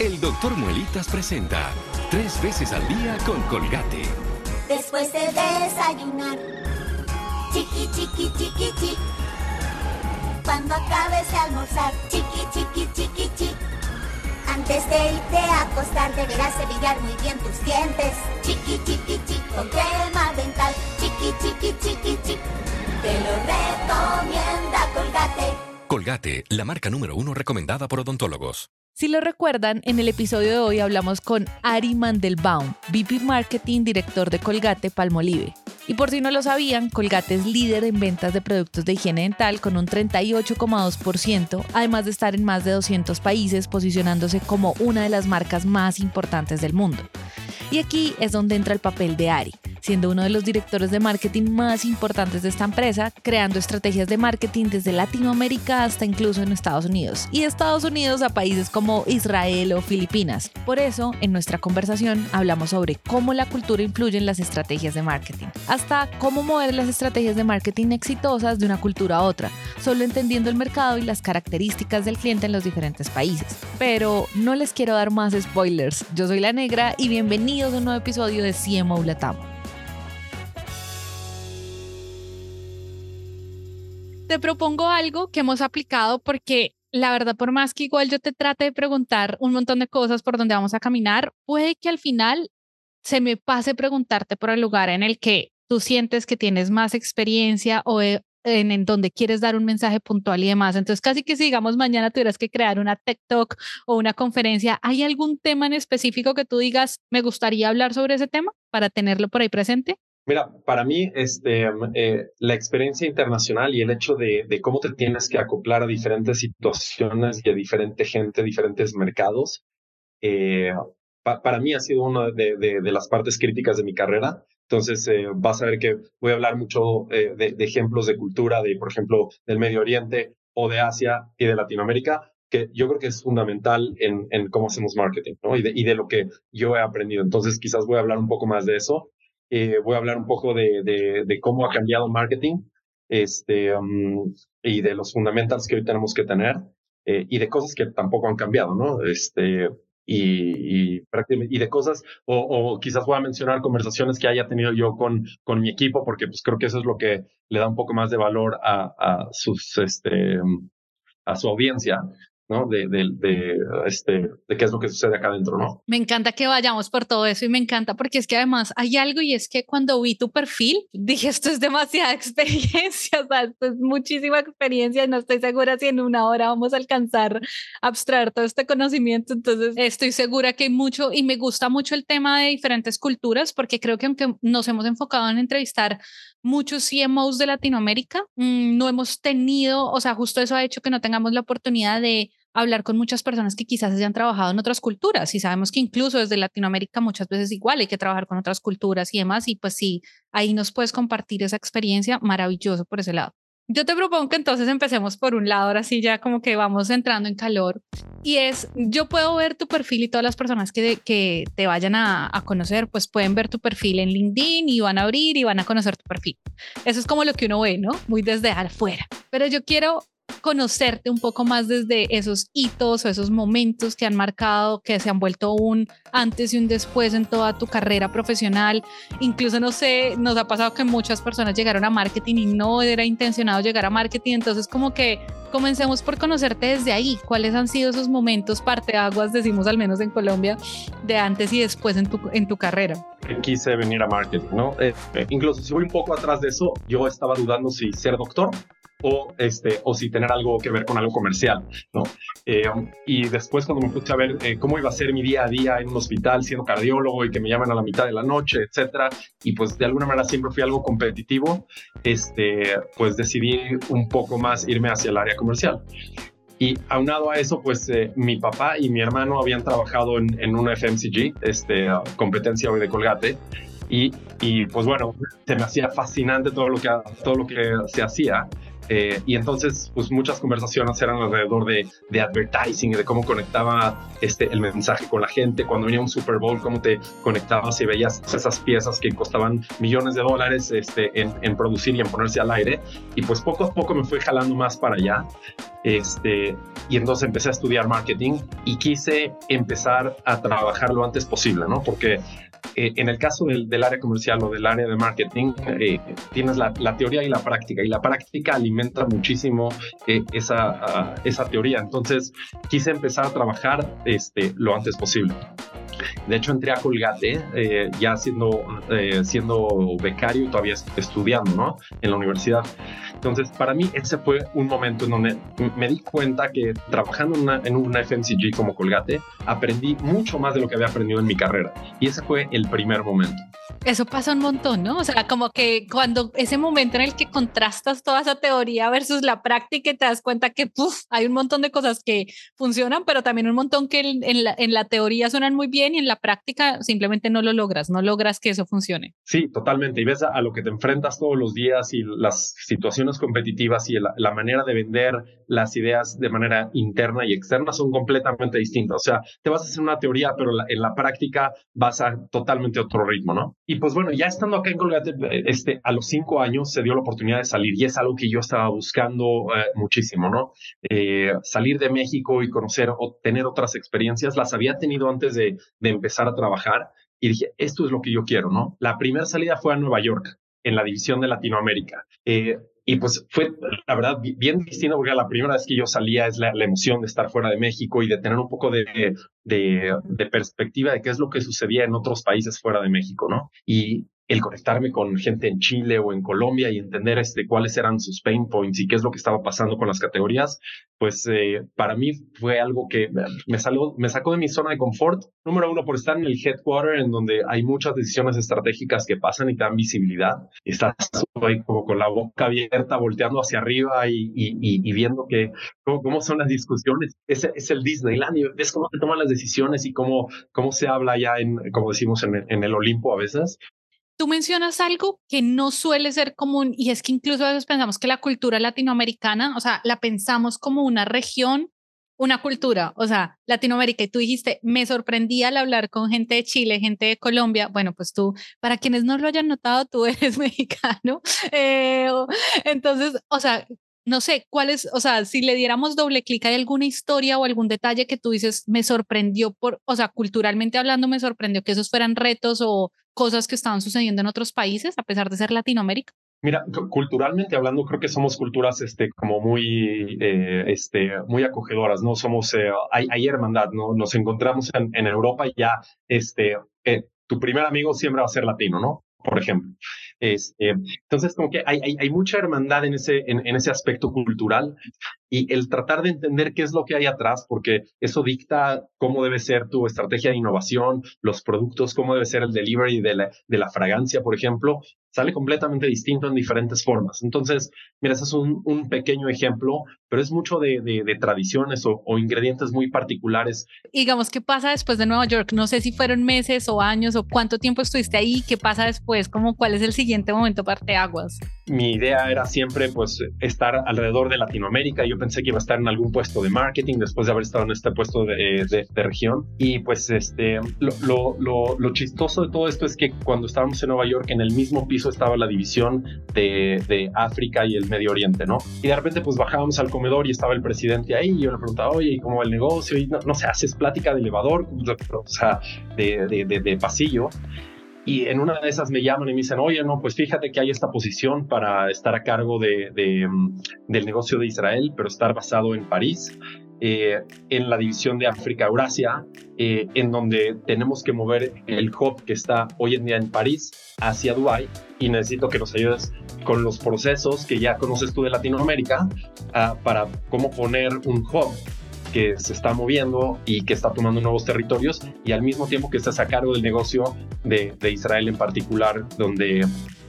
El doctor Muelitas presenta tres veces al día con Colgate. Después de desayunar, chiqui, chiqui, chiqui, chiqui. Cuando acabes de almorzar, chiqui, chiqui, chiqui, chiqui. Antes de irte a acostar, deberás cepillar muy bien tus dientes. Chiqui, chiqui, chiqui, con crema dental. Chiqui, chiqui, chiqui, chiqui. Te lo recomienda Colgate. Colgate, la marca número uno recomendada por odontólogos. Si lo recuerdan, en el episodio de hoy hablamos con Ari Mandelbaum, VP Marketing, director de Colgate Palmolive. Y por si no lo sabían, Colgate es líder en ventas de productos de higiene dental con un 38,2%, además de estar en más de 200 países, posicionándose como una de las marcas más importantes del mundo. Y aquí es donde entra el papel de Ari, siendo uno de los directores de marketing más importantes de esta empresa, creando estrategias de marketing desde Latinoamérica hasta incluso en Estados Unidos, y de Estados Unidos a países como Israel o Filipinas. Por eso, en nuestra conversación hablamos sobre cómo la cultura influye en las estrategias de marketing, hasta cómo mover las estrategias de marketing exitosas de una cultura a otra, solo entendiendo el mercado y las características del cliente en los diferentes países. Pero no les quiero dar más spoilers. Yo soy la negra y bienvenidos a un nuevo episodio de CMO. Te propongo algo que hemos aplicado porque la verdad, por más que igual yo te trate de preguntar un montón de cosas por donde vamos a caminar, puede que al final se me pase preguntarte por el lugar en el que tú sientes que tienes más experiencia o en, en donde quieres dar un mensaje puntual y demás. Entonces, casi que si digamos mañana tuvieras que crear una TED Talk o una conferencia, ¿hay algún tema en específico que tú digas, me gustaría hablar sobre ese tema para tenerlo por ahí presente? Mira, para mí, este, eh, la experiencia internacional y el hecho de, de, cómo te tienes que acoplar a diferentes situaciones y a diferente gente, diferentes mercados, eh, pa para mí ha sido una de, de, de, las partes críticas de mi carrera. Entonces, eh, vas a ver que voy a hablar mucho eh, de, ejemplos de cultura, de, por ejemplo, del Medio Oriente o de Asia y de Latinoamérica, que yo creo que es fundamental en, en cómo hacemos marketing, ¿no? Y y de lo que yo he aprendido. Entonces, quizás voy a hablar un poco más de eso. Eh, voy a hablar un poco de, de, de cómo ha cambiado marketing este, um, y de los fundamentals que hoy tenemos que tener eh, y de cosas que tampoco han cambiado, ¿no? Este, y, y, y, de cosas, o, o, quizás voy a mencionar conversaciones que haya tenido yo con, con mi equipo, porque pues creo que eso es lo que le da un poco más de valor a, a sus, este, a su audiencia. ¿No? De, de, de, este, de qué es lo que sucede acá adentro. Me encanta que vayamos por todo eso y me encanta porque es que además hay algo y es que cuando vi tu perfil dije esto es demasiada experiencia, o sea, esto es muchísima experiencia no estoy segura si en una hora vamos a alcanzar a abstraer todo este conocimiento, entonces estoy segura que hay mucho y me gusta mucho el tema de diferentes culturas porque creo que aunque nos hemos enfocado en entrevistar muchos CMOs de Latinoamérica, mmm, no hemos tenido, o sea, justo eso ha hecho que no tengamos la oportunidad de hablar con muchas personas que quizás hayan trabajado en otras culturas y sabemos que incluso desde Latinoamérica muchas veces igual hay que trabajar con otras culturas y demás y pues sí, ahí nos puedes compartir esa experiencia maravilloso por ese lado. Yo te propongo que entonces empecemos por un lado, ahora sí ya como que vamos entrando en calor y es, yo puedo ver tu perfil y todas las personas que, que te vayan a, a conocer pues pueden ver tu perfil en LinkedIn y van a abrir y van a conocer tu perfil. Eso es como lo que uno ve, ¿no? Muy desde afuera. Pero yo quiero conocerte un poco más desde esos hitos o esos momentos que han marcado, que se han vuelto un antes y un después en toda tu carrera profesional. Incluso, no sé, nos ha pasado que muchas personas llegaron a marketing y no era intencionado llegar a marketing. Entonces, como que comencemos por conocerte desde ahí. ¿Cuáles han sido esos momentos, parteaguas, decimos al menos en Colombia, de antes y después en tu, en tu carrera? Quise venir a marketing, ¿no? Eh, eh, incluso si voy un poco atrás de eso, yo estaba dudando si ser doctor o, este, o si tener algo que ver con algo comercial, ¿no? Eh, y después cuando me puse a ver eh, cómo iba a ser mi día a día en un hospital siendo cardiólogo y que me llaman a la mitad de la noche, etcétera, y pues de alguna manera siempre fui algo competitivo, este, pues decidí un poco más irme hacia el área comercial. Y aunado a eso, pues eh, mi papá y mi hermano habían trabajado en, en una FMCG, este, competencia hoy de Colgate. Y, y, pues bueno, se me hacía fascinante todo lo que, todo lo que se hacía. Eh, y entonces, pues muchas conversaciones eran alrededor de, de advertising, de cómo conectaba este, el mensaje con la gente. Cuando venía un Super Bowl, cómo te conectabas y veías esas piezas que costaban millones de dólares este, en, en producir y en ponerse al aire. Y pues poco a poco me fui jalando más para allá. Este, y entonces empecé a estudiar marketing y quise empezar a trabajar lo antes posible, ¿no? Porque eh, en el caso del, área comercial o del área de marketing, eh, tienes la, teoría y la práctica, y la práctica alimenta muchísimo eh, esa, uh, esa teoría. Entonces, quise empezar a trabajar este, lo antes posible. De hecho, entré a Colgate eh, ya siendo, eh, siendo becario y todavía estudiando ¿no? en la universidad. Entonces, para mí ese fue un momento en donde me di cuenta que trabajando en una, en una FMCG como Colgate, aprendí mucho más de lo que había aprendido en mi carrera. Y ese fue el primer momento. Eso pasa un montón, ¿no? O sea, como que cuando ese momento en el que contrastas toda esa teoría versus la práctica y te das cuenta que puff, hay un montón de cosas que funcionan, pero también un montón que en la, en la teoría suenan muy bien y en la práctica simplemente no lo logras, no logras que eso funcione. Sí, totalmente. Y ves a, a lo que te enfrentas todos los días y las situaciones competitivas y la, la manera de vender las ideas de manera interna y externa son completamente distintas. O sea, te vas a hacer una teoría, pero la, en la práctica vas a totalmente otro ritmo, ¿no? Y pues bueno, ya estando acá en Colgate, este, a los cinco años se dio la oportunidad de salir y es algo que yo estaba buscando eh, muchísimo, ¿no? Eh, salir de México y conocer o tener otras experiencias, las había tenido antes de, de empezar a trabajar y dije, esto es lo que yo quiero, ¿no? La primera salida fue a Nueva York, en la división de Latinoamérica. Eh, y pues fue, la verdad, bien distinto porque la primera vez que yo salía es la, emoción de estar fuera de México y de tener un poco de, de, de, perspectiva de qué es lo que sucedía en otros países fuera de México, ¿no? Y el conectarme con gente en Chile o en Colombia y entender este, cuáles eran sus pain points y qué es lo que estaba pasando con las categorías, pues eh, para mí fue algo que me, salió, me sacó de mi zona de confort. Número uno, por estar en el headquarter, en donde hay muchas decisiones estratégicas que pasan y te dan visibilidad. Estás ahí como con la boca abierta, volteando hacia arriba y, viendo que cómo, son las discusiones. Es, es el Disneyland y ves cómo se toman las decisiones y cómo, cómo se habla ya en, como decimos, en el Olimpo a veces. Tú mencionas algo que no suele ser común y es que incluso a veces pensamos que la cultura latinoamericana, o sea, la pensamos como una región, una cultura, o sea, Latinoamérica. Y tú dijiste, me sorprendía al hablar con gente de Chile, gente de Colombia. Bueno, pues tú, para quienes no lo hayan notado, tú eres mexicano. Eh, entonces, o sea, no sé, cuál es, o sea, si le diéramos doble clic, ¿hay alguna historia o algún detalle que tú dices, me sorprendió por, o sea, culturalmente hablando, me sorprendió que esos fueran retos o cosas que estaban sucediendo en otros países, a pesar de ser Latinoamérica? Mira, culturalmente hablando, creo que somos culturas, este, como muy, eh, este, muy acogedoras, ¿no? Somos, eh, hay, hermandad, ¿no? Nos encontramos en, en Europa y ya, este, eh, tu primer amigo siempre va a ser latino, ¿no? Por ejemplo. Este, entonces, como que hay, hay, hay mucha hermandad en ese, en, en, ese aspecto cultural y el tratar de entender qué es lo que hay atrás, porque eso dicta cómo debe ser tu estrategia de innovación, los productos, cómo debe ser el delivery de la, de la fragancia, por ejemplo, sale completamente distinto en diferentes formas. Entonces, mira, ese es un, un pequeño ejemplo, pero es mucho de, de, de tradiciones o, o, ingredientes muy particulares. Digamos, ¿qué pasa después de Nueva York? No sé si fueron meses o años o cuánto tiempo estuviste ahí, ¿qué pasa después? ¿Cómo, ¿Cuál es el siguiente momento parte aguas? Mi idea era siempre, pues, estar alrededor de Latinoamérica. Yo pensé que iba a estar en algún puesto de marketing después de haber estado en este puesto de, de, de región. Y pues, este, lo, lo, lo, lo chistoso de todo esto es que cuando estábamos en Nueva York, en el mismo piso estaba la división de, de, África y el Medio Oriente, ¿no? Y de repente pues bajábamos al comedor y estaba el presidente ahí y yo le preguntaba, oye, ¿y cómo va el negocio? Y no, no sé, haces plática de elevador, o sea, de, de pasillo. Y en una de esas me llaman y me dicen, oye, no, pues fíjate que hay esta posición para estar a cargo de, de, del negocio de Israel, pero estar basado en París. Eh, en la división de África-Eurasia, eh, en donde tenemos que mover el hub que está hoy en día en París hacia Dubái y necesito que nos ayudes con los procesos que ya conoces tú de Latinoamérica uh, para cómo poner un hub que se está moviendo y que está tomando nuevos territorios y al mismo tiempo que estás a cargo del negocio de, de Israel en particular, donde,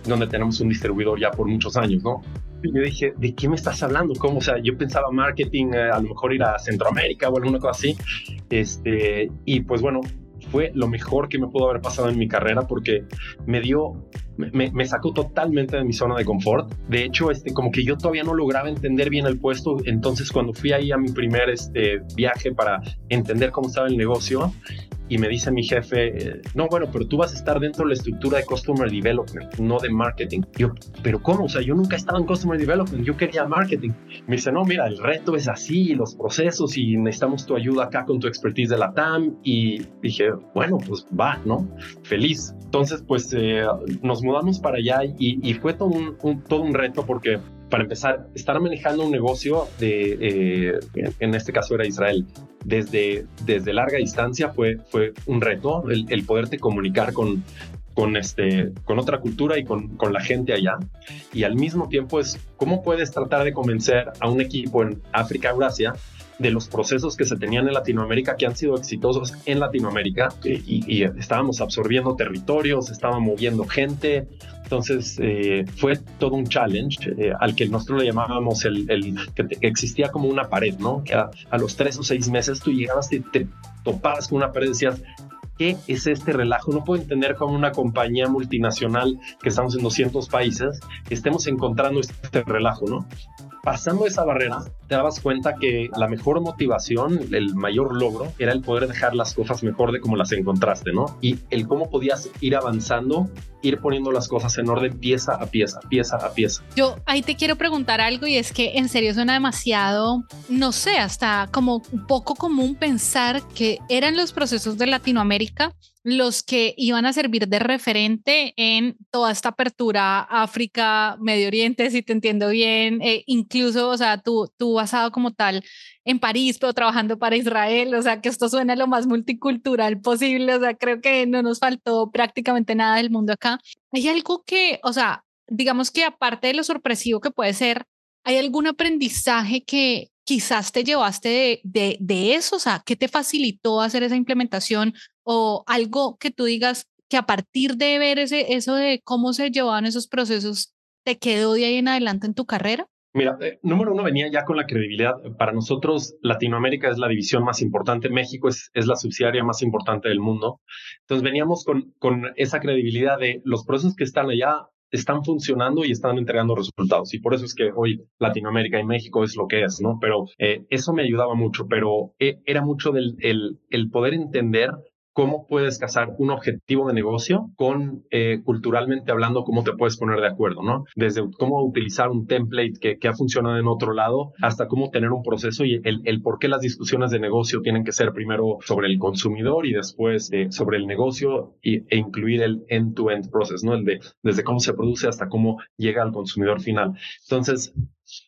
donde tenemos un distribuidor ya por muchos años, ¿no? Y yo dije, ¿de qué me estás hablando? ¿Cómo? O sea, yo pensaba marketing, eh, a lo mejor ir a Centroamérica o alguna cosa así. Este, y pues bueno, fue lo mejor que me pudo haber pasado en mi carrera porque me dio, me, sacó totalmente de mi zona de confort. De hecho, este, como que yo todavía no lograba entender bien el puesto. Entonces, cuando fui ahí a mi primer este, viaje para entender cómo estaba el negocio, y me dice mi jefe, no, bueno, pero tú vas a estar dentro de la estructura de Customer Development, no de marketing. Yo, pero ¿cómo? O sea, yo nunca he estado en Customer Development, yo quería marketing. Me dice, no, mira, el reto es así, los procesos y necesitamos tu ayuda acá con tu expertise de la TAM. Y dije, bueno, pues va, ¿no? Feliz. Entonces, pues eh, nos mudamos para allá y, y fue todo un, todo un reto porque para empezar, estar manejando un negocio de, eh, en este caso era Israel, desde, desde larga distancia fue, fue un reto el, el poderte comunicar con, con, este, con otra cultura y con, con, la gente allá. Y al mismo tiempo es cómo puedes tratar de convencer a un equipo en África, Eurasia, de los procesos que se tenían en Latinoamérica, que han sido exitosos en Latinoamérica, y, y estábamos absorbiendo territorios, estábamos moviendo gente, entonces eh, fue todo un challenge eh, al que nosotros le llamábamos el, el que, existía como una pared, ¿no? Que a, a, los tres o seis meses tú llegabas y te topabas con una pared y decías, ¿qué es este relajo? No puedo entender cómo una compañía multinacional que estamos en 200 países estemos encontrando este relajo, ¿no? Pasando esa barrera, te dabas cuenta que la mejor motivación, el mayor logro, era el poder dejar las cosas mejor de como las encontraste, ¿no? Y el cómo podías ir avanzando, ir poniendo las cosas en orden pieza a pieza, pieza a pieza. Yo ahí te quiero preguntar algo y es que en serio suena demasiado, no sé, hasta como un poco común pensar que eran los procesos de Latinoamérica los que iban a servir de referente en toda esta apertura África, Medio Oriente, si te entiendo bien, eh, incluso, o sea, tú, tú basado como tal en París, pero trabajando para Israel, o sea, que esto suena lo más multicultural posible, o sea, creo que no nos faltó prácticamente nada del mundo acá. Hay algo que, o sea, digamos que aparte de lo sorpresivo que puede ser, ¿hay algún aprendizaje que quizás te llevaste de, de, de eso? O sea, ¿qué te facilitó hacer esa implementación? O algo que tú digas que a partir de ver ese, eso de cómo se llevaban esos procesos, te quedó de ahí en adelante en tu carrera? Mira, eh, número uno venía ya con la credibilidad. Para nosotros, Latinoamérica es la división más importante, México es, es la subsidiaria más importante del mundo. Entonces veníamos con, con esa credibilidad de los procesos que están allá están funcionando y están entregando resultados. Y por eso es que hoy Latinoamérica y México es lo que es, ¿no? Pero eh, eso me ayudaba mucho, pero eh, era mucho del el, el poder entender cómo puedes casar un objetivo de negocio con, eh, culturalmente hablando, cómo te puedes poner de acuerdo, ¿no? Desde cómo utilizar un template que, que ha funcionado en otro lado hasta cómo tener un proceso y el, el, por qué las discusiones de negocio tienen que ser primero sobre el consumidor y después eh, sobre el negocio y, e incluir el end-to-end -end process, ¿no? El de desde cómo se produce hasta cómo llega al consumidor final. Entonces,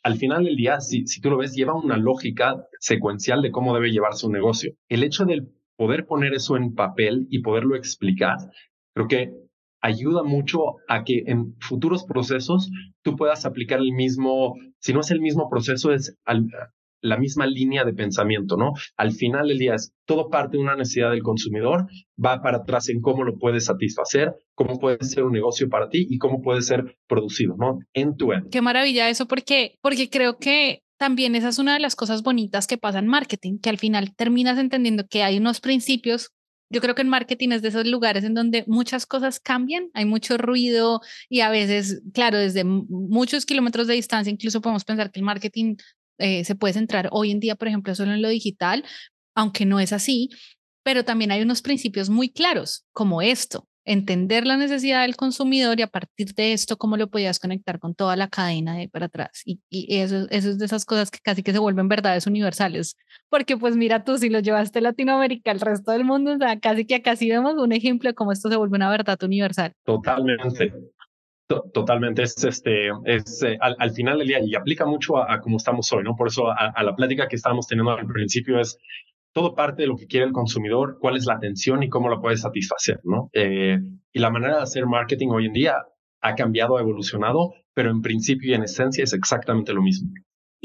al final del día, si, si tú lo ves, lleva una lógica secuencial de cómo debe llevarse un negocio. El hecho del poder poner eso en papel y poderlo explicar, creo que ayuda mucho a que en futuros procesos tú puedas aplicar el mismo, si no es el mismo proceso, es al, la misma línea de pensamiento, ¿no? Al final del día es todo parte de una necesidad del consumidor, va para atrás en cómo lo puedes satisfacer, cómo puede ser un negocio para ti y cómo puede ser producido, ¿no? En tu end. Qué maravilla eso, porque, porque creo que también esa es una de las cosas bonitas que pasa en marketing, que al final terminas entendiendo que hay unos principios. Yo creo que en marketing es de esos lugares en donde muchas cosas cambian, hay mucho ruido y a veces, claro, desde muchos kilómetros de distancia, incluso podemos pensar que el marketing eh, se puede centrar hoy en día, por ejemplo, solo en lo digital, aunque no es así, pero también hay unos principios muy claros, como esto, entender la necesidad del consumidor y a partir de esto, cómo lo podías conectar con toda la cadena de para atrás. Y, y eso, eso, es de esas cosas que casi que se vuelven verdades universales, porque pues mira tú, si lo llevaste a Latinoamérica, al resto del mundo, o sea, casi que acá sí vemos un ejemplo de cómo esto se vuelve una verdad universal. Totalmente. Totalmente, es este, es eh, al, al, final del día y aplica mucho a, a cómo estamos hoy, ¿no? Por eso a, a la plática que estábamos teniendo al principio es todo parte de lo que quiere el consumidor, cuál es la atención y cómo lo puede satisfacer, ¿no? Eh, y la manera de hacer marketing hoy en día ha cambiado, ha evolucionado, pero en principio y en esencia es exactamente lo mismo.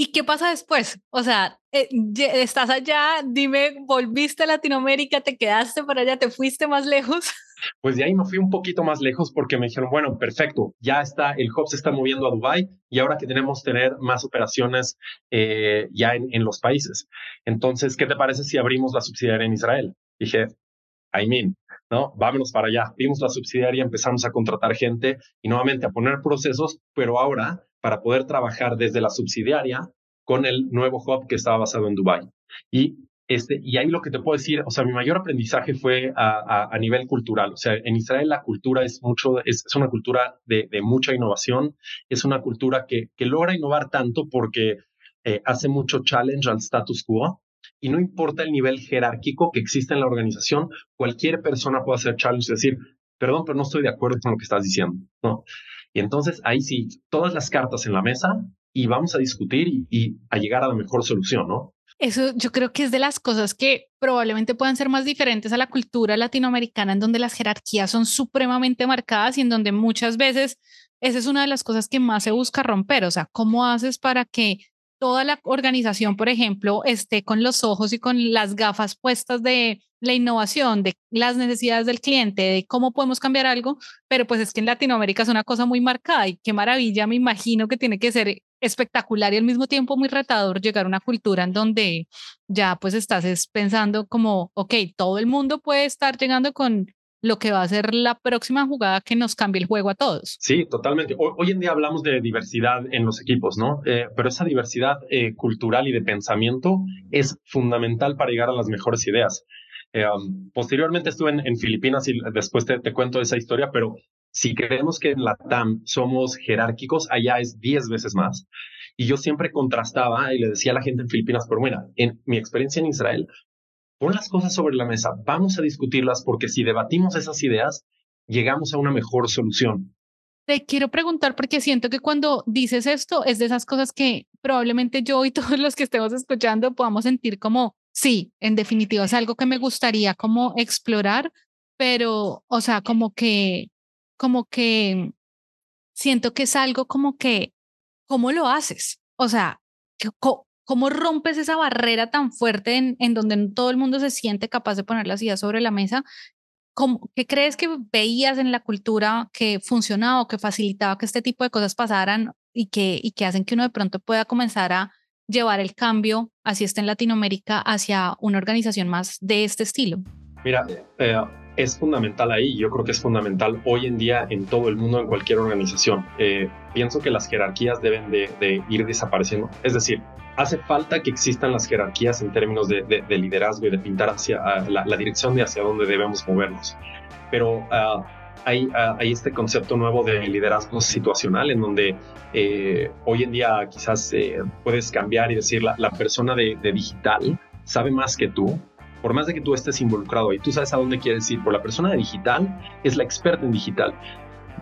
¿Y qué pasa después? O sea, eh, estás allá, dime, ¿volviste a Latinoamérica? ¿Te quedaste por allá? ¿Te fuiste más lejos? Pues de ahí me fui un poquito más lejos porque me dijeron, bueno, perfecto, ya está, el hub está moviendo a Dubai y ahora que tenemos tener más operaciones eh, ya en, en, los países. Entonces, ¿qué te parece si abrimos la subsidiaria en Israel? Dije, I mean, ¿no? Vámonos para allá. Vimos la subsidiaria, empezamos a contratar gente y nuevamente a poner procesos, pero ahora para poder trabajar desde la subsidiaria con el nuevo hub que estaba basado en Dubai. Y este, y ahí lo que te puedo decir, o sea, mi mayor aprendizaje fue a, nivel cultural. O sea, en Israel la cultura es mucho, es, es una cultura de, mucha innovación, es una cultura que, que logra innovar tanto porque eh, hace mucho challenge al status quo y no importa el nivel jerárquico que existe en la organización, cualquier persona puede hacer challenge y decir, perdón, pero no estoy de acuerdo con lo que estás diciendo, ¿no? Entonces ahí sí, todas las cartas en la mesa y vamos a discutir y, y a llegar a la mejor solución, ¿no? Eso yo creo que es de las cosas que probablemente puedan ser más diferentes a la cultura latinoamericana, en donde las jerarquías son supremamente marcadas y en donde muchas veces esa es una de las cosas que más se busca romper. O sea, ¿cómo haces para que toda la organización, por ejemplo, esté con los ojos y con las gafas puestas de la innovación, de las necesidades del cliente, de cómo podemos cambiar algo, pero pues es que en Latinoamérica es una cosa muy marcada y qué maravilla, me imagino que tiene que ser espectacular y al mismo tiempo muy retador llegar a una cultura en donde ya pues estás pensando como, ok, todo el mundo puede estar llegando con lo que va a ser la próxima jugada que nos cambie el juego a todos. Sí, totalmente. Hoy, en día hablamos de diversidad en los equipos, ¿no? Eh, pero esa diversidad eh, cultural y de pensamiento es fundamental para llegar a las mejores ideas. Eh, um, posteriormente estuve en, Filipinas y después te, cuento esa historia, pero si creemos que en la TAM somos jerárquicos, allá es 10 veces más. Y yo siempre contrastaba y le decía a la gente en Filipinas, pero bueno, en mi experiencia en Israel, pon las cosas sobre la mesa, vamos a discutirlas porque si debatimos esas ideas, llegamos a una mejor solución. Te quiero preguntar porque siento que cuando dices esto es de esas cosas que probablemente yo y todos los que estemos escuchando podamos sentir como, sí, en definitiva es algo que me gustaría como explorar, pero, o sea, como que, como que siento que es algo como que, ¿cómo lo haces? O sea, ¿Cómo rompes esa barrera tan fuerte en, en, donde todo el mundo se siente capaz de poner las ideas sobre la mesa? ¿Cómo, ¿Qué crees que veías en la cultura que funcionaba o que facilitaba que este tipo de cosas pasaran y que, y que hacen que uno de pronto pueda comenzar a llevar el cambio, así está en Latinoamérica, hacia una organización más de este estilo? Mira, eh, es fundamental ahí, yo creo que es fundamental hoy en día en todo el mundo, en cualquier organización. Eh, pienso que las jerarquías deben de, ir desapareciendo. Es decir, hace falta que existan las jerarquías en términos de, liderazgo y de pintar hacia la, dirección de hacia dónde debemos movernos. Pero ah, hay, ah, hay, este concepto nuevo de liderazgo situacional en donde eh, hoy en día quizás eh, puedes cambiar y decir la, la persona de, digital sabe más que tú por más de que tú estés involucrado y tú sabes a dónde quieres ir, por la persona de digital es la experta en digital.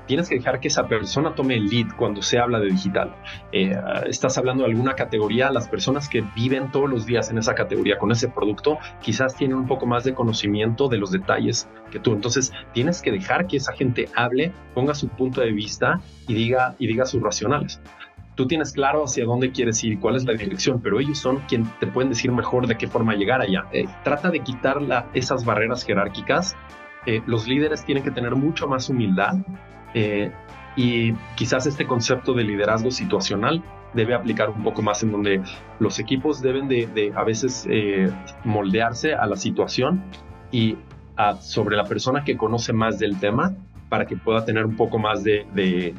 Tienes que dejar que esa persona tome el lead cuando se habla de digital. Eh, estás hablando de alguna categoría, las personas que viven todos los días en esa categoría con ese producto, quizás tienen un poco más de conocimiento de los detalles que tú. Entonces, tienes que dejar que esa gente hable, ponga su punto de vista y diga, y diga sus racionales tú tienes claro hacia dónde quieres ir cuál es la dirección, pero ellos son quienes te pueden decir mejor de qué forma llegar allá. Eh, trata de quitar esas barreras jerárquicas. Eh, los líderes tienen que tener mucho más humildad eh, y quizás este concepto de liderazgo situacional debe aplicar un poco más en donde los equipos deben de, a veces moldearse a la situación y sobre la persona que conoce más del tema para que pueda tener un poco más de,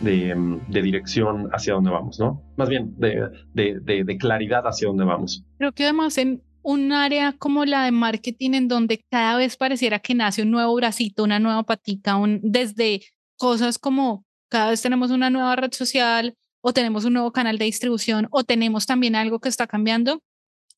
dirección hacia dónde vamos, ¿no? Más bien de, de, claridad hacia dónde vamos. Creo que además en un área como la de marketing en donde cada vez pareciera que nace un nuevo bracito, una nueva patica, un, desde cosas como cada vez tenemos una nueva red social o tenemos un nuevo canal de distribución o tenemos también algo que está cambiando,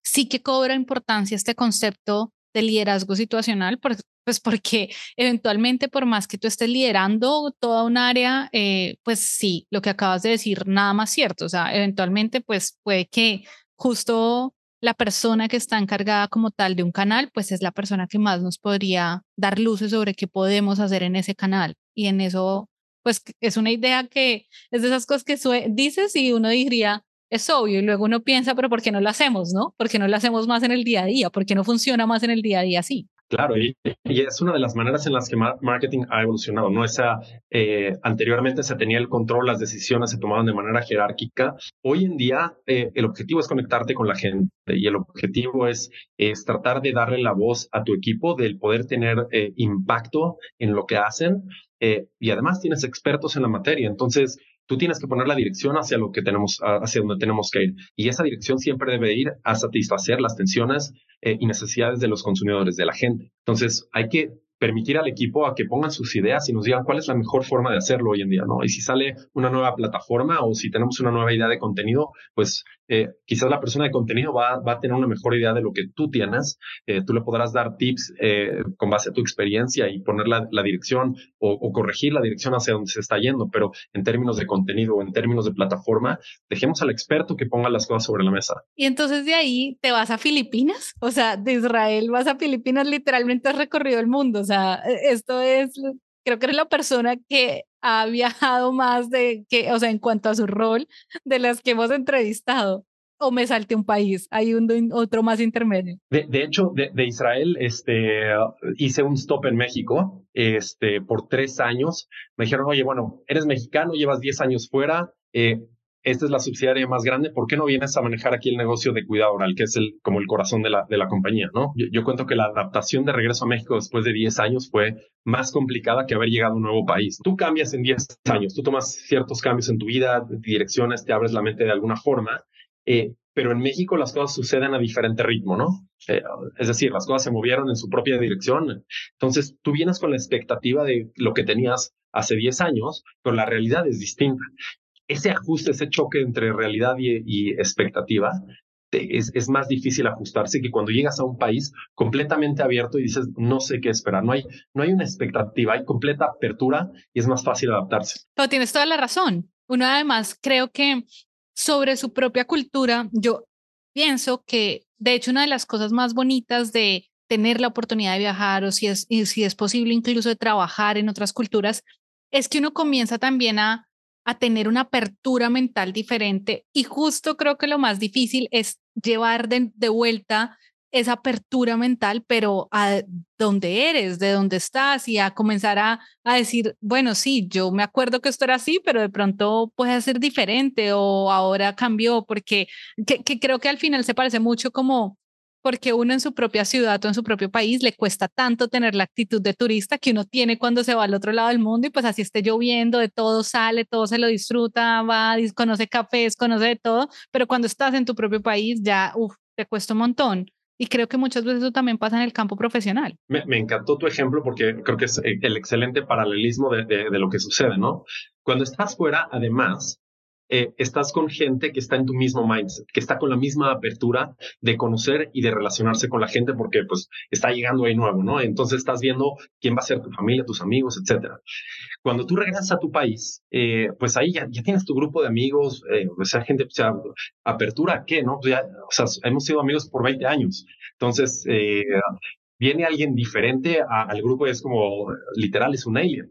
sí que cobra importancia este concepto de liderazgo situacional, pues porque eventualmente por más que tú estés liderando toda un área, eh, pues sí, lo que acabas de decir, nada más cierto, o sea, eventualmente pues puede que justo la persona que está encargada como tal de un canal, pues es la persona que más nos podría dar luces sobre qué podemos hacer en ese canal. Y en eso, pues es una idea que es de esas cosas que dices y uno diría, es obvio y luego uno piensa, pero ¿por qué no lo hacemos, no? ¿Por qué no lo hacemos más en el día a día? ¿Por qué no funciona más en el día a día así? Claro, y, es una de las maneras en las que marketing ha evolucionado, ¿no? Esa, eh, anteriormente se tenía el control, las decisiones se tomaban de manera jerárquica. Hoy en día eh, el objetivo es conectarte con la gente y el objetivo es, es tratar de darle la voz a tu equipo, del poder tener eh, impacto en lo que hacen y además tienes expertos en la materia. Entonces, tú tienes que poner la dirección hacia lo que tenemos, hacia donde tenemos que ir. Y esa dirección siempre debe ir a satisfacer las tensiones eh, y necesidades de los consumidores, de la gente. Entonces, hay que permitir al equipo a que pongan sus ideas y nos digan cuál es la mejor forma de hacerlo hoy en día, ¿no? Y si sale una nueva plataforma o si tenemos una nueva idea de contenido, pues eh, quizás la persona de contenido va, va, a tener una mejor idea de lo que tú tienes. Eh, tú le podrás dar tips eh, con base a tu experiencia y poner la, la dirección o, o, corregir la dirección hacia donde se está yendo, pero en términos de contenido o en términos de plataforma, dejemos al experto que ponga las cosas sobre la mesa. Y entonces de ahí te vas a Filipinas, o sea, de Israel vas a Filipinas, literalmente has recorrido el mundo, sea, e, esto es, creo que eres la persona que ha viajado más de que, o sea, en cuanto a su rol, de las que hemos entrevistado. O me salte un país, hay un, otro más intermedio. De, de hecho, de, de, Israel, este, hice un stop en México, este, por tres años. Me dijeron, oye, bueno, eres mexicano, llevas diez años fuera, eh, esta es la subsidiaria más grande, ¿por qué no vienes a manejar aquí el negocio de cuidado oral, que es el, como el corazón de la, de la compañía, ¿no? Yo, cuento que la adaptación de regreso a México después de 10 años fue más complicada que haber llegado a un nuevo país. Tú cambias en 10 años, tú tomas ciertos cambios en tu vida, direcciones, te abres la mente de alguna forma, eh, pero en México las cosas suceden a diferente ritmo, ¿no? Eh, es decir, las cosas se movieron en su propia dirección. Entonces, tú vienes con la expectativa de lo que tenías hace 10 años, pero la realidad es distinta ese ajuste, ese choque entre realidad y, expectativa, es, es, más difícil ajustarse que cuando llegas a un país completamente abierto y dices, no sé qué esperar. No hay, no hay una expectativa, hay completa apertura y es más fácil adaptarse. Pero tienes toda la razón. Uno además creo que sobre su propia cultura, yo pienso que de hecho una de las cosas más bonitas de tener la oportunidad de viajar o si es, si es posible incluso de trabajar en otras culturas, es que uno comienza también a a tener una apertura mental diferente y justo creo que lo más difícil es llevar de, vuelta esa apertura mental, pero a dónde eres, de dónde estás y a comenzar a, a, decir, bueno, sí, yo me acuerdo que esto era así, pero de pronto puede ser diferente o ahora cambió, porque que, creo que al final se parece mucho como porque uno en su propia ciudad o en su propio país le cuesta tanto tener la actitud de turista que uno tiene cuando se va al otro lado del mundo y pues así esté lloviendo, de todo sale, todo se lo disfruta, va, conoce cafés, conoce de todo, pero cuando estás en tu propio país ya, uff, te cuesta un montón. Y creo que muchas veces eso también pasa en el campo profesional. Me, encantó tu ejemplo porque creo que es el excelente paralelismo de, de lo que sucede, ¿no? Cuando estás fuera, además, eh, estás con gente que está en tu mismo mindset, que está con la misma apertura de conocer y de relacionarse con la gente porque pues está llegando ahí nuevo, ¿no? Entonces estás viendo quién va a ser tu familia, tus amigos, etcétera. Cuando tú regresas a tu país, eh, pues ahí ya, tienes tu grupo de amigos, eh, o sea, gente, o sea, apertura, ¿qué, no? O sea, hemos sido amigos por 20 años. Entonces, eh, viene alguien diferente al grupo y es como, literal, es un alien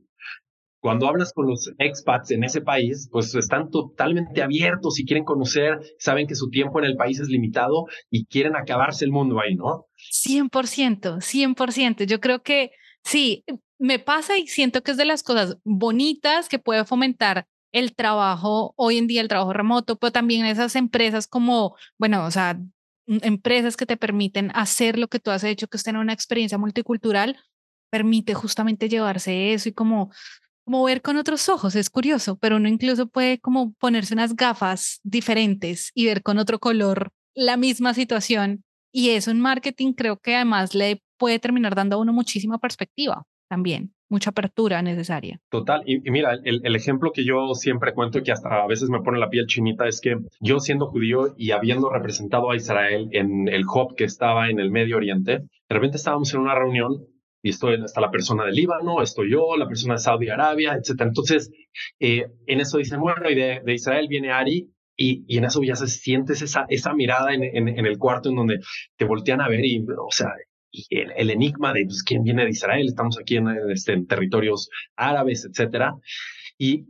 cuando hablas con los expats en ese país, pues están totalmente abiertos y quieren conocer, saben que su tiempo en el país es limitado y quieren acabarse el mundo ahí, ¿no? 100%, 100%. Yo creo que sí, me pasa y siento que es de las cosas bonitas que puede fomentar el trabajo hoy en día, el trabajo remoto, pero también esas empresas como, bueno, o sea, empresas que te permiten hacer lo que tú has hecho, que es tener una experiencia multicultural, permite justamente llevarse eso y como como con otros ojos, es curioso, pero uno incluso puede como ponerse unas gafas diferentes y ver con otro color la misma situación. Y eso en marketing creo que además le puede terminar dando a uno muchísima perspectiva también, mucha apertura necesaria. Total, y, mira, el, el, ejemplo que yo siempre cuento y que hasta a veces me pone la piel chinita es que yo siendo judío y habiendo representado a Israel en el hub que estaba en el Medio Oriente, de repente estábamos en una reunión y estoy, está la persona del Líbano, estoy yo, la persona de Saudi Arabia, etcétera. Entonces, eh, en eso dicen, bueno, y de, de Israel viene Ari, y, y, en eso ya se sientes esa, esa mirada en, en, en, el cuarto en donde te voltean a ver y, o sea, y el, el, enigma de pues, quién viene de Israel, estamos aquí en, este, en territorios árabes, etcétera. Y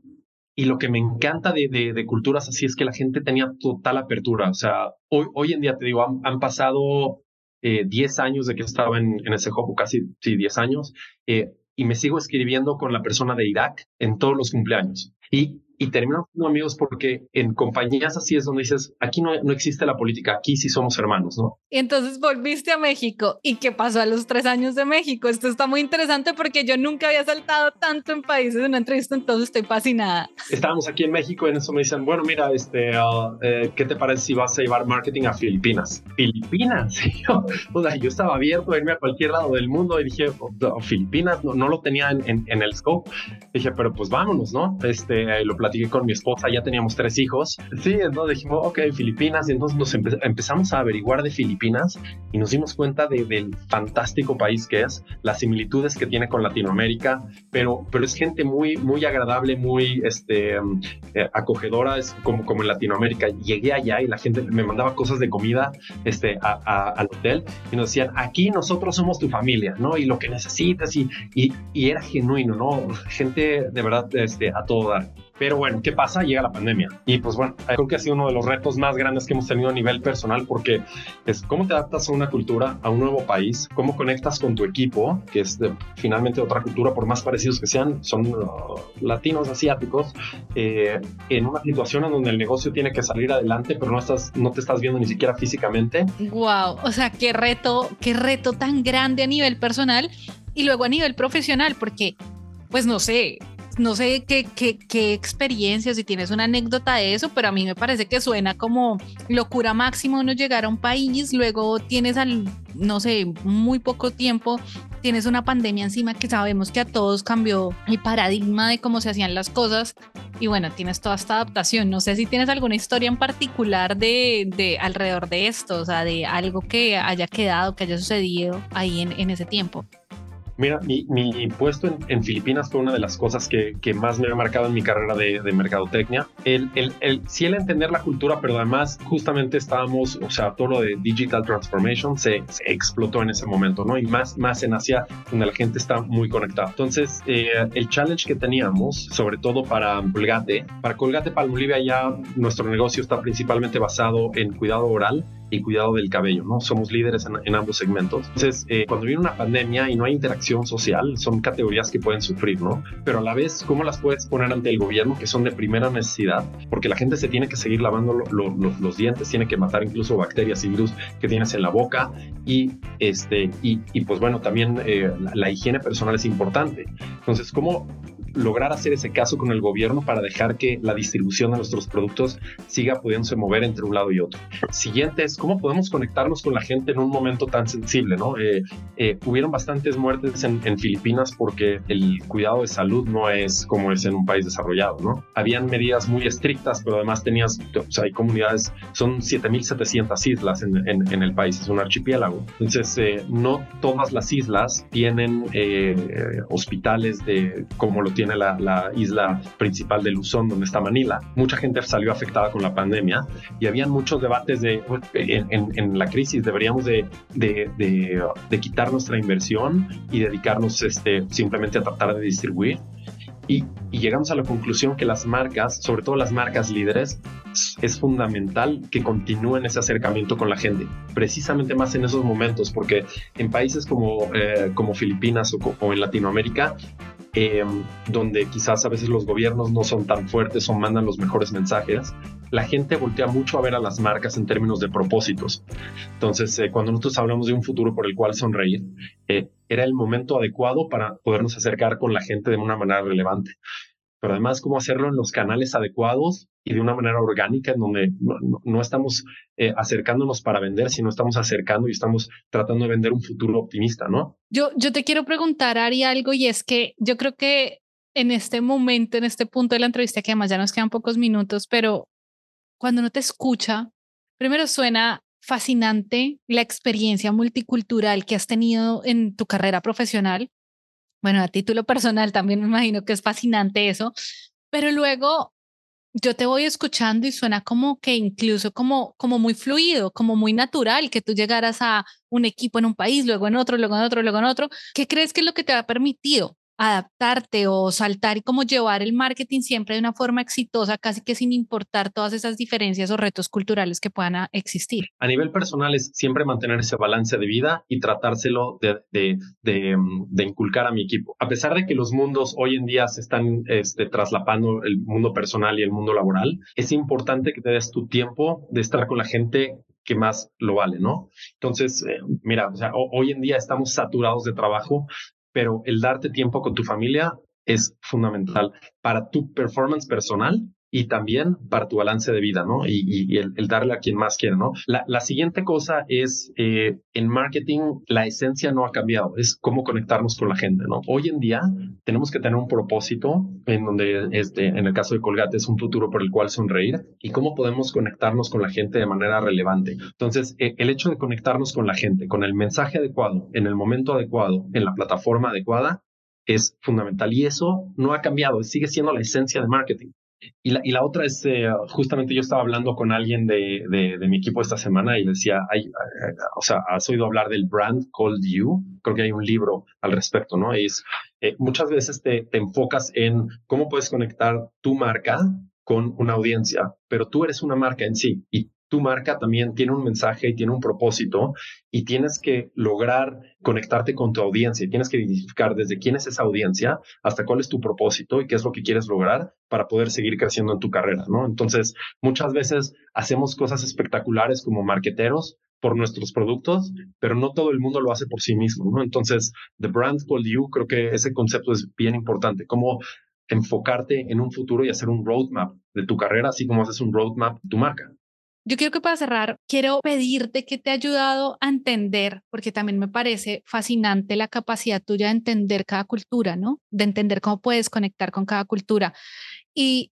y lo que me encanta de, de, culturas así es que la gente tenía total apertura. O sea, hoy, hoy en día te digo, han, pasado 10 eh, años de que estaba en, ese juego, casi sí, 10 años, eh, y me sigo escribiendo con la persona de Irak en todos los cumpleaños. Y y terminamos siendo amigos porque en compañías así es donde dices, aquí no, no existe la política, aquí sí somos hermanos, ¿no? Y entonces volviste a México. ¿Y qué pasó a los tres años de México? Esto está muy interesante porque yo nunca había saltado tanto en países en una entrevista, entonces estoy fascinada. Estábamos aquí en México y en eso me dicen, bueno, mira, este, uh, eh, ¿qué te parece si vas a llevar marketing a Filipinas? Filipinas, o sea, yo estaba abierto a irme a cualquier lado del mundo y dije, oh, Filipinas, no, no, lo tenía en, en, el scope. Dije, pero pues vámonos, ¿no? Este, lo platiqué con mi esposa, ya teníamos tres hijos. Sí, entonces dijimos, ok, Filipinas, y entonces nos empezamos a averiguar de Filipinas y nos dimos cuenta de, del fantástico país que es, las similitudes que tiene con Latinoamérica, pero, pero es gente muy, muy agradable, muy este, eh, acogedora, es como, como en Latinoamérica. Llegué allá y la gente me mandaba cosas de comida este, al hotel y nos decían, aquí nosotros somos tu familia, ¿no? Y lo que necesitas y, y, y era genuino, ¿no? Gente de verdad este, a todo dar. Pero bueno, ¿qué pasa? Llega la pandemia. Y pues bueno, creo que ha sido uno de los retos más grandes que hemos tenido a nivel personal porque es cómo te adaptas a una cultura, a un nuevo país, cómo conectas con tu equipo, que es finalmente otra cultura, por más parecidos que sean, son uh, latinos, asiáticos, eh, en una situación en donde el negocio tiene que salir adelante, pero no, estás, no te estás viendo ni siquiera físicamente. Wow, o sea, qué reto, qué reto tan grande a nivel personal y luego a nivel profesional, porque pues no sé, no sé qué, qué, qué experiencia, si tienes una anécdota de eso, pero a mí me parece que suena como locura máxima uno llegar a un país, luego tienes al, no sé, muy poco tiempo, tienes una pandemia encima que sabemos que a todos cambió el paradigma de cómo se hacían las cosas y bueno, tienes toda esta adaptación. No sé si tienes alguna historia en particular de, de alrededor de esto, o sea, de algo que haya quedado, que haya sucedido ahí en, en ese tiempo. Mira, mi, mi puesto en, Filipinas fue una de las cosas que, más me ha marcado en mi carrera de, de mercadotecnia. El, el, el, sí, el entender la cultura, pero además justamente estábamos, o sea, todo lo de digital transformation se, se explotó en ese momento, ¿no? Y más, más en Asia, donde la gente está muy conectada. Entonces, eh, el challenge que teníamos, sobre todo para Colgate, para Colgate Palmolive ya nuestro negocio está principalmente basado en cuidado oral y cuidado del cabello, ¿no? Somos líderes en, ambos segmentos. Entonces, eh, cuando viene una pandemia y no hay interacción social, son categorías que pueden sufrir, ¿no? Pero a la vez, ¿cómo las puedes poner ante el gobierno que son de primera necesidad? Porque la gente se tiene que seguir lavando los dientes, tiene que matar incluso bacterias y virus que tienes en la boca y, este, y, pues bueno, también eh, la, la higiene personal es importante. Entonces, ¿cómo lograr hacer ese caso con el gobierno para dejar que la distribución de nuestros productos siga pudiéndose mover entre un lado y otro. Siguiente es cómo podemos conectarnos con la gente en un momento tan sensible, ¿no? Eh, eh, hubieron bastantes muertes en, Filipinas porque el cuidado de salud no es como es en un país desarrollado, ¿no? Habían medidas muy estrictas, pero además tenías, o sea, hay comunidades, son 7.700 islas en, en, el país, es un archipiélago. Entonces, eh, no todas las islas tienen hospitales de como lo tiene la, isla principal de Luzón, donde está Manila. Mucha gente salió afectada con la pandemia y habían muchos debates de, en, la crisis, deberíamos de, de, quitar nuestra inversión y dedicarnos este, simplemente a tratar de distribuir. Y, y, llegamos a la conclusión que las marcas, sobre todo las marcas líderes, es fundamental que continúen ese acercamiento con la gente, precisamente más en esos momentos, porque en países como, eh, como Filipinas o, o, en Latinoamérica, eh, donde quizás a veces los gobiernos no son tan fuertes o mandan los mejores mensajes, la gente voltea mucho a ver a las marcas en términos de propósitos. Entonces, eh, cuando nosotros hablamos de un futuro por el cual sonreír, eh, era el momento adecuado para podernos acercar con la gente de una manera relevante pero además cómo hacerlo en los canales adecuados y de una manera orgánica, en donde no, estamos eh, acercándonos para vender, sino estamos acercando y estamos tratando de vender un futuro optimista, ¿no? Yo, yo te quiero preguntar, Ari, algo, y es que yo creo que en este momento, en este punto de la entrevista, que además ya nos quedan pocos minutos, pero cuando no te escucha, primero suena fascinante la experiencia multicultural que has tenido en tu carrera profesional, bueno, a título personal también me imagino que es fascinante eso, pero luego yo te voy escuchando y suena como que incluso como, como muy fluido, como muy natural que tú llegaras a un equipo en un país, luego en otro, luego en otro, luego en otro. ¿Qué crees que es lo que te ha permitido adaptarte o saltar y como llevar el marketing siempre de una forma exitosa, casi que sin importar todas esas diferencias o retos culturales que puedan existir. A nivel personal es siempre mantener ese balance de vida y tratárselo de, de, inculcar a mi equipo. A pesar de que los mundos hoy en día se están este, traslapando el mundo personal y el mundo laboral, es importante que te des tu tiempo de estar con la gente que más lo vale, ¿no? Entonces, eh, mira, hoy en día estamos saturados de trabajo, pero el darte tiempo con tu familia es fundamental para tu performance personal y también para tu balance de vida, ¿no? Y, el, darle a quien más quiere, ¿no? La, siguiente cosa es, eh, en marketing, la esencia no ha cambiado, es cómo conectarnos con la gente, ¿no? Hoy en día tenemos que tener un propósito en donde, este, en el caso de Colgate, es un futuro por el cual sonreír y cómo podemos conectarnos con la gente de manera relevante. Entonces, e, el hecho de conectarnos con la gente, con el mensaje adecuado, en el momento adecuado, en la plataforma adecuada, es fundamental. Y eso no ha cambiado, sigue siendo la esencia de marketing. Y la, y la otra es, eh, justamente yo estaba hablando con alguien de, mi equipo esta semana y decía, o sea, has oído hablar del brand called you. Creo que hay un libro al respecto, ¿no? es, eh, muchas veces te, te enfocas en cómo puedes conectar tu marca con una audiencia, pero tú eres una marca en sí y tu marca también tiene un mensaje y tiene un propósito y tienes que lograr conectarte con tu audiencia tienes que identificar desde quién es esa audiencia hasta cuál es tu propósito y qué es lo que quieres lograr para poder seguir creciendo en tu carrera, ¿no? Entonces, muchas veces hacemos cosas espectaculares como marqueteros por nuestros productos, pero no todo el mundo lo hace por sí mismo, ¿no? Entonces, The Brand Called You, creo que ese concepto es bien importante, cómo enfocarte en un futuro y hacer un roadmap de tu carrera, así como haces un roadmap de tu marca. Yo quiero que para cerrar, quiero pedirte que te ha ayudado a entender, porque también me parece fascinante la capacidad tuya de entender cada cultura, ¿no? De entender cómo puedes conectar con cada cultura. Y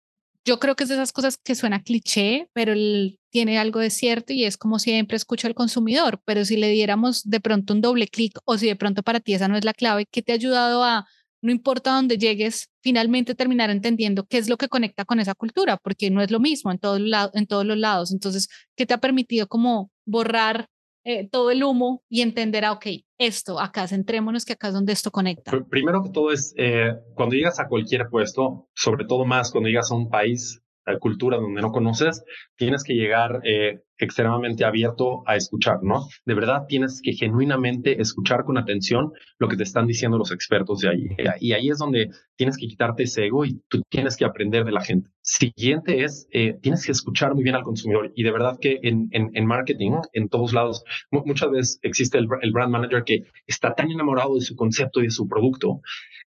yo creo que es de esas cosas que suena cliché, pero él tiene algo de cierto y es como siempre escucho al consumidor, pero si le diéramos de pronto un doble clic o si de pronto para ti esa no es la clave, ¿qué te ha ayudado a no importa dónde llegues, finalmente terminar entendiendo qué es lo que conecta con esa cultura, porque no es lo mismo en, todo en todos los lados. Entonces, ¿qué te ha permitido como borrar eh, todo el humo y entender, a, ah, ok, esto, acá, centrémonos que acá es donde esto conecta? Primero que todo es, eh, cuando llegas a cualquier puesto, sobre todo más cuando llegas a un país, cultura donde no conoces, tienes que llegar eh, extremadamente abierto a escuchar, ¿no? De verdad tienes que genuinamente escuchar con atención lo que te están diciendo los expertos de ahí. Y ahí es donde tienes que quitarte ese ego y tú tienes que aprender de la gente. Siguiente es, eh, tienes que escuchar muy bien al consumidor. Y de verdad que en, en, marketing, en todos lados, muchas veces existe el, el brand manager que está tan enamorado de su concepto y de su producto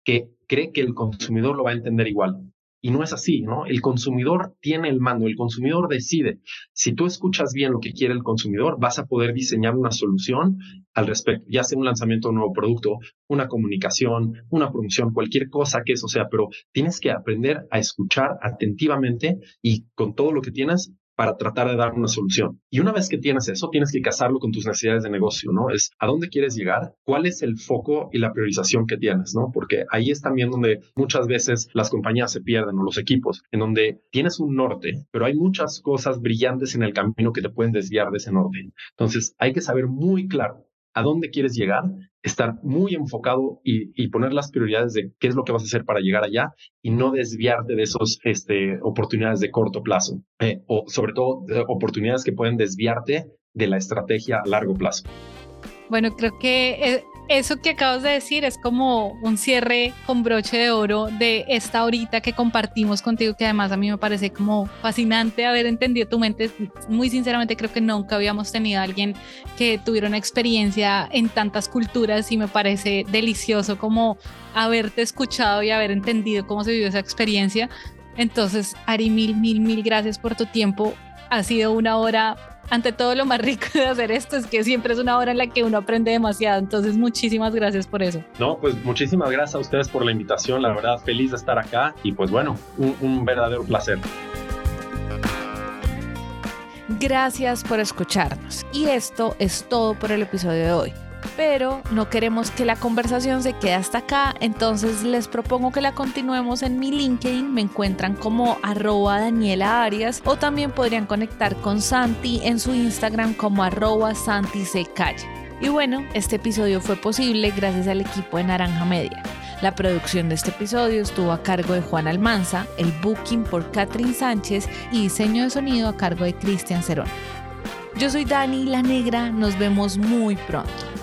que cree que el consumidor lo va a entender igual. Y no es así, ¿no? El consumidor tiene el mando, el consumidor decide. Si tú escuchas bien lo que quiere el consumidor, vas a poder diseñar una solución al respecto, ya sea un lanzamiento de un nuevo producto, una comunicación, una promoción, cualquier cosa que eso sea, pero tienes que aprender a escuchar atentivamente y con todo lo que tienes para tratar de dar una solución. Y una vez que tienes eso, tienes que casarlo con tus necesidades de negocio, ¿no? Es a dónde quieres llegar, cuál es el foco y la priorización que tienes, ¿no? Porque ahí es también donde muchas veces las compañías se pierden o los equipos, en donde tienes un norte, pero hay muchas cosas brillantes en el camino que te pueden desviar de ese norte. Entonces, hay que saber muy claro a dónde quieres llegar, estar muy enfocado y, poner las prioridades de qué es lo que vas a hacer para llegar allá y no desviarte de esas este, oportunidades de corto plazo eh, o sobre todo oportunidades que pueden desviarte de la estrategia a largo plazo. Bueno, creo que eh, eso que acabas de decir es como un cierre con broche de oro de esta horita que compartimos contigo, que además a mí me parece como fascinante haber entendido tu mente. Muy sinceramente creo que nunca habíamos tenido a alguien que tuviera una experiencia en tantas culturas y me parece delicioso como haberte escuchado y haber entendido cómo se vivió esa experiencia. Entonces, Ari, mil, mil, mil gracias por tu tiempo. Ha sido una hora ante todo lo más rico de hacer esto es que siempre es una hora en la que uno aprende demasiado. Entonces, muchísimas gracias por eso. No, pues muchísimas gracias a ustedes por la invitación. La verdad, feliz de estar acá y pues bueno, un, un verdadero placer. Gracias por escucharnos. Y esto es todo por el episodio de hoy pero no queremos que la conversación se quede hasta acá, entonces les propongo que la continuemos en mi LinkedIn, me encuentran como arroba Daniela Arias o también podrían conectar con Santi en su Instagram como arroba Santi Y bueno, este episodio fue posible gracias al equipo de Naranja Media. La producción de este episodio estuvo a cargo de Juan Almanza, el booking por Catherine Sánchez y diseño de sonido a cargo de Cristian Cerón. Yo soy Dani La Negra, nos vemos muy pronto.